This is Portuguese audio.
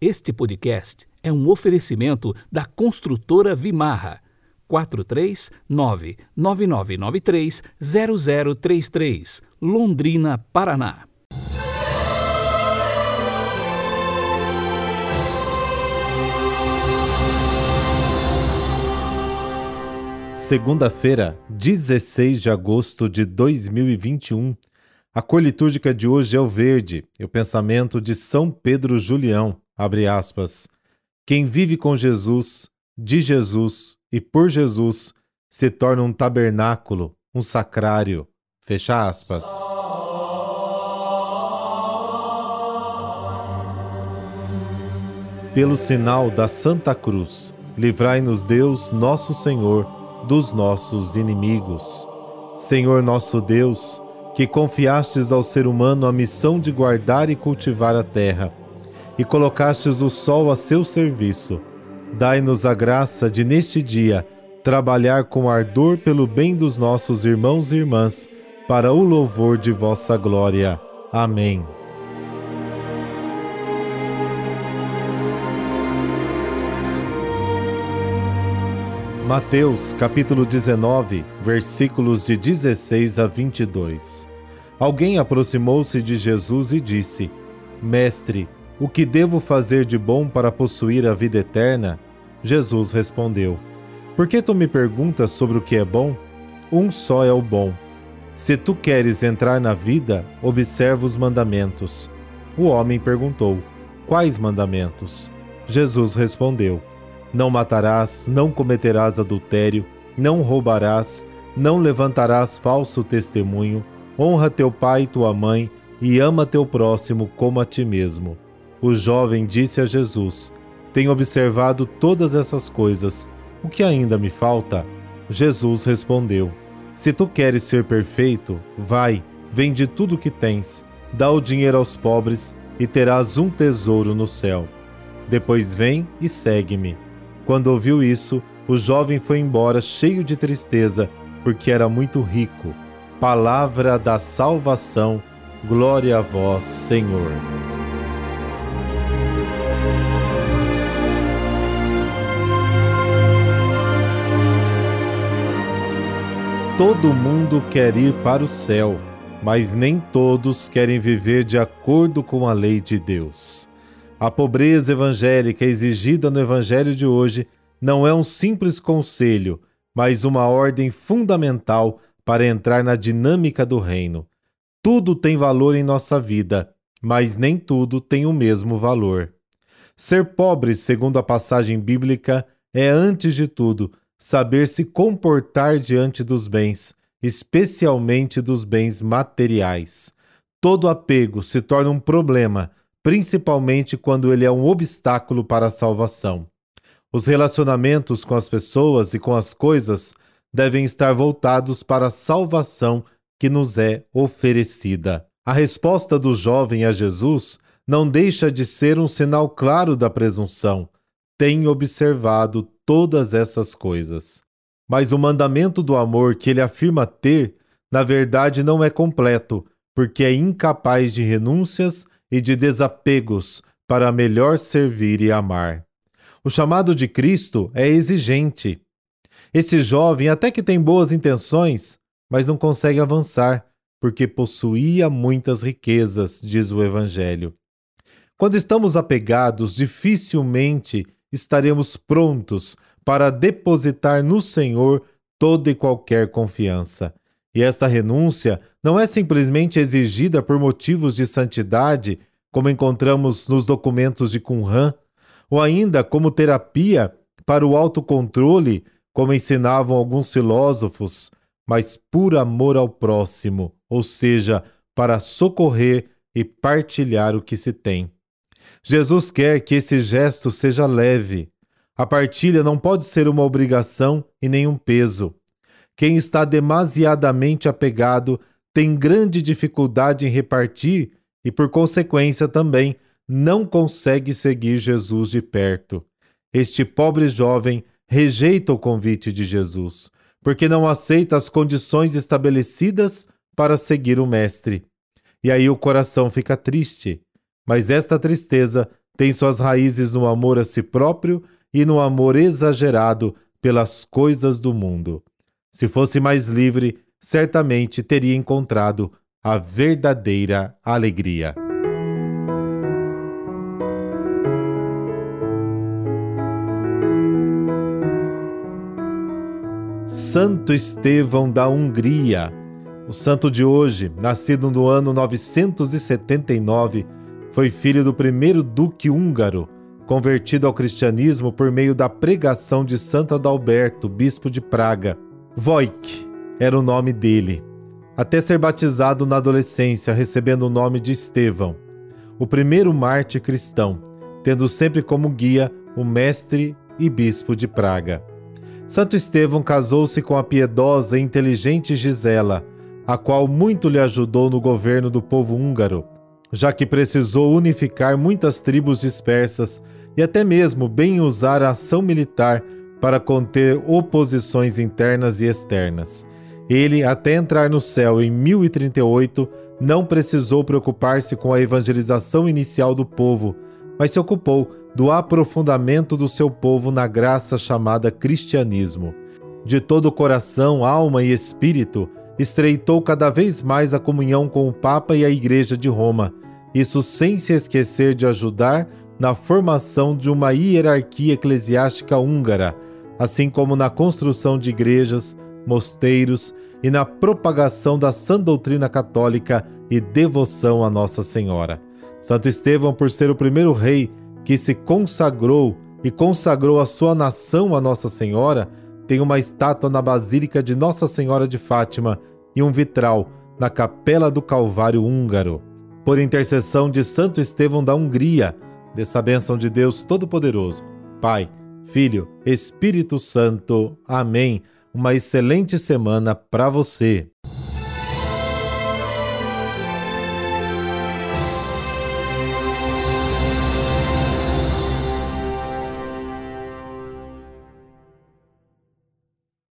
Este podcast é um oferecimento da construtora Vimarra. 439-9993-0033, Londrina, Paraná. Segunda-feira, 16 de agosto de 2021. A cor litúrgica de hoje é o verde, e o pensamento de São Pedro Julião, abre aspas. Quem vive com Jesus, de Jesus e por Jesus, se torna um tabernáculo, um sacrário, fecha aspas. Pelo sinal da Santa Cruz, livrai-nos Deus, nosso Senhor, dos nossos inimigos. Senhor nosso Deus, que confiastes ao ser humano a missão de guardar e cultivar a terra, e colocastes o sol a seu serviço, dai-nos a graça de, neste dia, trabalhar com ardor pelo bem dos nossos irmãos e irmãs, para o louvor de vossa glória. Amém. Mateus capítulo 19, versículos de 16 a 22. Alguém aproximou-se de Jesus e disse: Mestre, o que devo fazer de bom para possuir a vida eterna? Jesus respondeu: Por que tu me perguntas sobre o que é bom? Um só é o bom. Se tu queres entrar na vida, observa os mandamentos. O homem perguntou: Quais mandamentos? Jesus respondeu: não matarás, não cometerás adultério, não roubarás, não levantarás falso testemunho, honra teu pai e tua mãe, e ama teu próximo como a ti mesmo. O jovem disse a Jesus: Tenho observado todas essas coisas. O que ainda me falta? Jesus respondeu: Se tu queres ser perfeito, vai, vende tudo o que tens, dá o dinheiro aos pobres e terás um tesouro no céu. Depois vem e segue-me. Quando ouviu isso, o jovem foi embora cheio de tristeza, porque era muito rico. Palavra da salvação, glória a vós, Senhor. Todo mundo quer ir para o céu, mas nem todos querem viver de acordo com a lei de Deus. A pobreza evangélica exigida no Evangelho de hoje não é um simples conselho, mas uma ordem fundamental para entrar na dinâmica do reino. Tudo tem valor em nossa vida, mas nem tudo tem o mesmo valor. Ser pobre, segundo a passagem bíblica, é, antes de tudo, saber se comportar diante dos bens, especialmente dos bens materiais. Todo apego se torna um problema principalmente quando ele é um obstáculo para a salvação. Os relacionamentos com as pessoas e com as coisas devem estar voltados para a salvação que nos é oferecida. A resposta do jovem a Jesus não deixa de ser um sinal claro da presunção. Tem observado todas essas coisas. Mas o mandamento do amor que ele afirma ter, na verdade, não é completo, porque é incapaz de renúncias e de desapegos para melhor servir e amar. O chamado de Cristo é exigente. Esse jovem até que tem boas intenções, mas não consegue avançar, porque possuía muitas riquezas, diz o Evangelho. Quando estamos apegados, dificilmente estaremos prontos para depositar no Senhor toda e qualquer confiança. E esta renúncia não é simplesmente exigida por motivos de santidade, como encontramos nos documentos de Qumran, ou ainda como terapia para o autocontrole, como ensinavam alguns filósofos, mas por amor ao próximo, ou seja, para socorrer e partilhar o que se tem. Jesus quer que esse gesto seja leve. A partilha não pode ser uma obrigação e nenhum peso. Quem está demasiadamente apegado tem grande dificuldade em repartir e, por consequência, também não consegue seguir Jesus de perto. Este pobre jovem rejeita o convite de Jesus, porque não aceita as condições estabelecidas para seguir o Mestre. E aí o coração fica triste. Mas esta tristeza tem suas raízes no amor a si próprio e no amor exagerado pelas coisas do mundo. Se fosse mais livre, certamente teria encontrado a verdadeira alegria. Santo Estevão da Hungria. O santo de hoje, nascido no ano 979, foi filho do primeiro duque húngaro, convertido ao cristianismo por meio da pregação de Santo Adalberto, bispo de Praga. Wojk era o nome dele, até ser batizado na adolescência, recebendo o nome de Estevão, o primeiro mártir cristão, tendo sempre como guia o mestre e bispo de Praga. Santo Estevão casou-se com a piedosa e inteligente Gisela, a qual muito lhe ajudou no governo do povo húngaro, já que precisou unificar muitas tribos dispersas e até mesmo bem usar a ação militar para conter oposições internas e externas. Ele, até entrar no céu em 1038, não precisou preocupar-se com a evangelização inicial do povo, mas se ocupou do aprofundamento do seu povo na graça chamada cristianismo. De todo o coração, alma e espírito, estreitou cada vez mais a comunhão com o Papa e a Igreja de Roma, isso sem se esquecer de ajudar na formação de uma hierarquia eclesiástica húngara, assim como na construção de igrejas, mosteiros e na propagação da sã doutrina católica e devoção a Nossa Senhora. Santo Estevão, por ser o primeiro rei que se consagrou e consagrou a sua nação a Nossa Senhora, tem uma estátua na Basílica de Nossa Senhora de Fátima e um vitral na Capela do Calvário húngaro. Por intercessão de Santo Estevão da Hungria, dessa bênção de Deus Todo-Poderoso, Pai, Filho, Espírito Santo. Amém. Uma excelente semana para você.